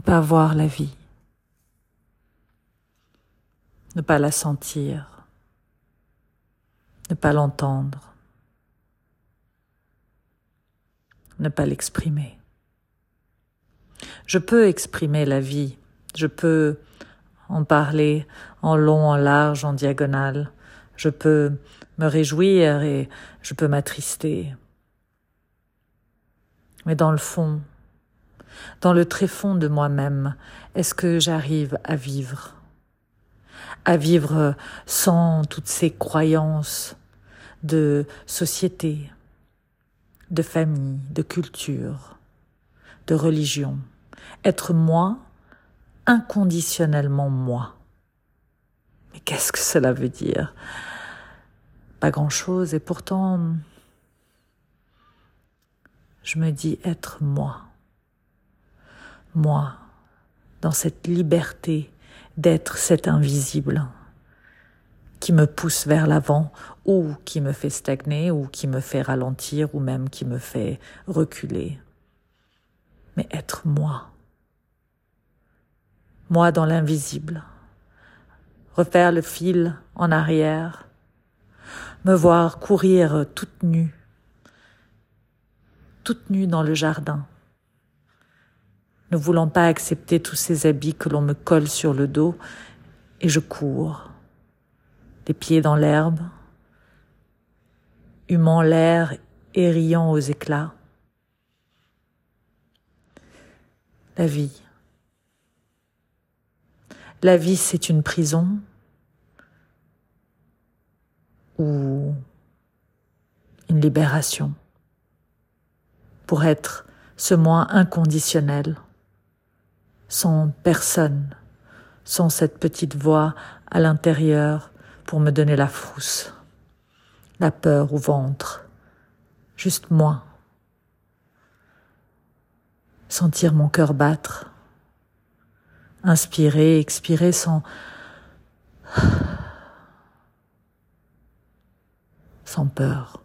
ne pas voir la vie, ne pas la sentir, ne pas l'entendre, ne pas l'exprimer. Je peux exprimer la vie, je peux en parler en long, en large, en diagonale, je peux me réjouir et je peux m'attrister. Mais dans le fond, dans le tréfonds de moi-même, est-ce que j'arrive à vivre? À vivre sans toutes ces croyances de société, de famille, de culture, de religion? Être moi, inconditionnellement moi. Mais qu'est-ce que cela veut dire? Pas grand-chose et pourtant, je me dis être moi moi, dans cette liberté d'être cet invisible qui me pousse vers l'avant ou qui me fait stagner ou qui me fait ralentir ou même qui me fait reculer. Mais être moi. Moi dans l'invisible. Refaire le fil en arrière. Me voir courir toute nue. Toute nue dans le jardin ne voulant pas accepter tous ces habits que l'on me colle sur le dos, et je cours, les pieds dans l'herbe, humant l'air et riant aux éclats. La vie. La vie, c'est une prison ou une libération pour être ce moi inconditionnel sans personne, sans cette petite voix à l'intérieur pour me donner la frousse, la peur au ventre, juste moi. Sentir mon cœur battre, inspirer, expirer sans sans peur.